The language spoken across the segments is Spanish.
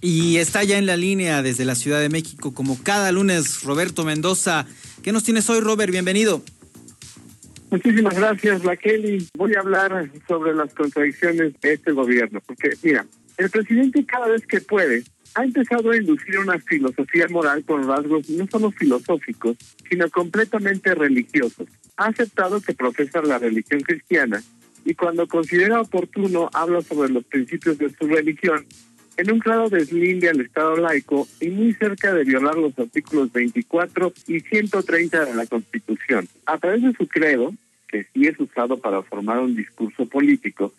Y está ya en la línea desde la Ciudad de México, como cada lunes, Roberto Mendoza. ¿Qué nos tienes hoy, Robert? Bienvenido. Muchísimas gracias, Kelly. Voy a hablar sobre las contradicciones de este gobierno, porque mira, el presidente cada vez que puede ha empezado a inducir una filosofía moral con rasgos no solo filosóficos, sino completamente religiosos. Ha aceptado que profesa la religión cristiana y cuando considera oportuno habla sobre los principios de su religión en un claro deslinde al Estado laico y muy cerca de violar los artículos 24 y 130 de la Constitución. A través de su credo, que sí es usado para formar un discurso político,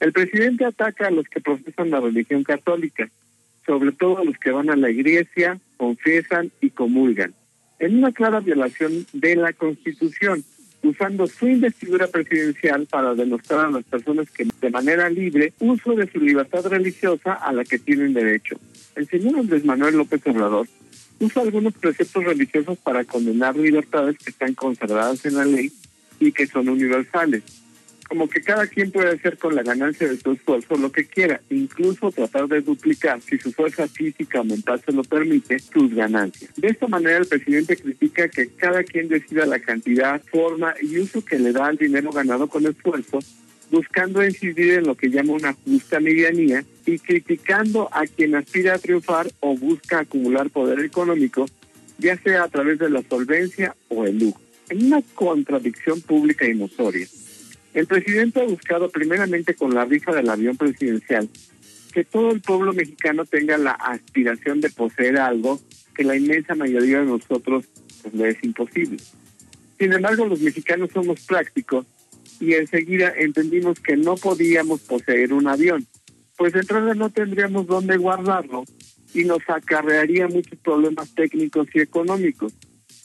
el presidente ataca a los que profesan la religión católica, sobre todo a los que van a la iglesia, confiesan y comulgan, en una clara violación de la Constitución usando su investidura presidencial para demostrar a las personas que de manera libre uso de su libertad religiosa a la que tienen derecho. El señor Andrés Manuel López Obrador usa algunos preceptos religiosos para condenar libertades que están consagradas en la ley y que son universales como que cada quien puede hacer con la ganancia de su esfuerzo lo que quiera, incluso tratar de duplicar, si su fuerza física mental se lo permite, sus ganancias. De esta manera el presidente critica que cada quien decida la cantidad, forma y uso que le da al dinero ganado con esfuerzo, buscando incidir en lo que llama una justa medianía y criticando a quien aspira a triunfar o busca acumular poder económico, ya sea a través de la solvencia o el lujo. En una contradicción pública y notoria. El presidente ha buscado primeramente con la rifa del avión presidencial que todo el pueblo mexicano tenga la aspiración de poseer algo que la inmensa mayoría de nosotros pues, le es imposible. Sin embargo, los mexicanos somos prácticos y enseguida entendimos que no podíamos poseer un avión, pues de entrada no tendríamos dónde guardarlo y nos acarrearía muchos problemas técnicos y económicos.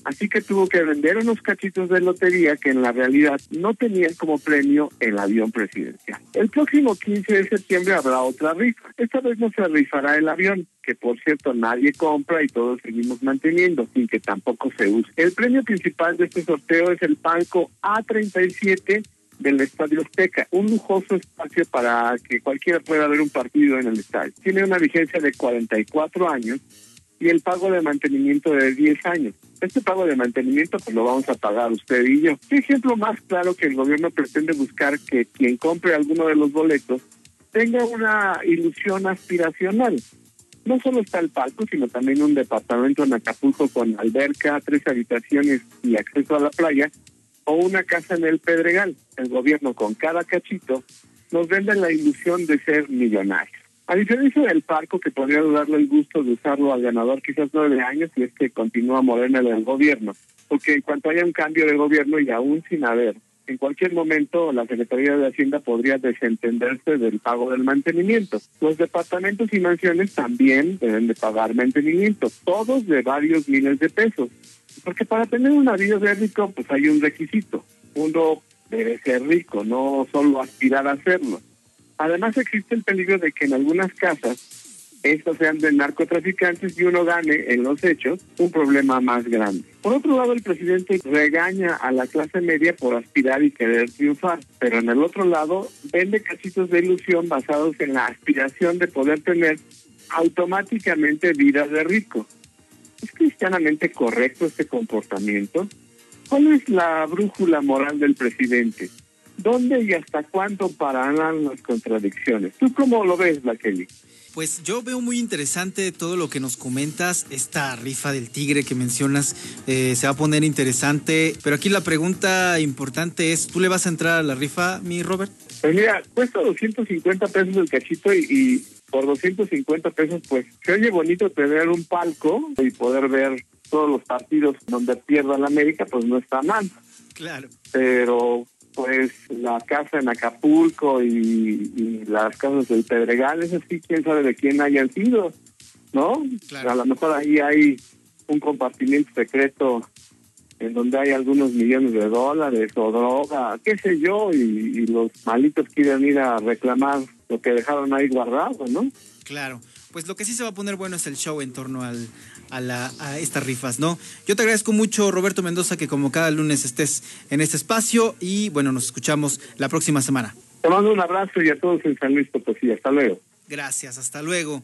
Así que tuvo que vender unos cachitos de lotería que en la realidad no tenían como premio el avión presidencial. El próximo 15 de septiembre habrá otra rifa. Esta vez no se rifará el avión, que por cierto nadie compra y todos seguimos manteniendo, sin que tampoco se use. El premio principal de este sorteo es el palco A37 del Estadio Azteca, un lujoso espacio para que cualquiera pueda ver un partido en el estadio. Tiene una vigencia de 44 años y el pago de mantenimiento de 10 años. Este pago de mantenimiento pues lo vamos a pagar usted y yo. ¿Qué ejemplo más claro que el gobierno pretende buscar que quien compre alguno de los boletos tenga una ilusión aspiracional? No solo está el palco, sino también un departamento en Acapulco con alberca, tres habitaciones y acceso a la playa, o una casa en el Pedregal. El gobierno con cada cachito nos vende la ilusión de ser millonarios. A diferencia del parco, que podría darle el gusto de usarlo al ganador quizás nueve años, y es que continúa Morena en el gobierno, porque en cuanto haya un cambio de gobierno y aún sin haber, en cualquier momento la Secretaría de Hacienda podría desentenderse del pago del mantenimiento. Los departamentos y mansiones también deben de pagar mantenimiento, todos de varios miles de pesos, porque para tener una vida de rico, pues hay un requisito. Uno debe ser rico, no solo aspirar a serlo. Además existe el peligro de que en algunas casas estos sean de narcotraficantes y uno gane en los hechos un problema más grande. Por otro lado, el presidente regaña a la clase media por aspirar y querer triunfar, pero en el otro lado vende cachitos de ilusión basados en la aspiración de poder tener automáticamente vida de rico. ¿Es cristianamente correcto este comportamiento? ¿Cuál es la brújula moral del presidente? ¿Dónde y hasta cuándo pararán las contradicciones? ¿Tú cómo lo ves, la Kelly? Pues yo veo muy interesante todo lo que nos comentas, esta rifa del tigre que mencionas, eh, se va a poner interesante, pero aquí la pregunta importante es, ¿tú le vas a entrar a la rifa, mi Robert? Pues mira, cuesta 250 pesos el cachito y, y por 250 pesos pues se oye bonito tener un palco y poder ver todos los partidos donde pierda la América, pues no está mal. Claro. Pero pues la casa en Acapulco y, las casas del Pedregal, es así, quién sabe de quién hayan sido, ¿no? A lo mejor ahí hay un compartimiento secreto en donde hay algunos millones de dólares o droga, qué sé yo, y, y los malitos quieren ir a reclamar lo que dejaron ahí guardado, ¿no? Claro. Pues lo que sí se va a poner bueno es el show en torno al, a, la, a estas rifas, ¿no? Yo te agradezco mucho, Roberto Mendoza, que como cada lunes estés en este espacio y bueno, nos escuchamos la próxima semana. Te mando un abrazo y a todos en San Luis Potosí. Hasta luego. Gracias, hasta luego.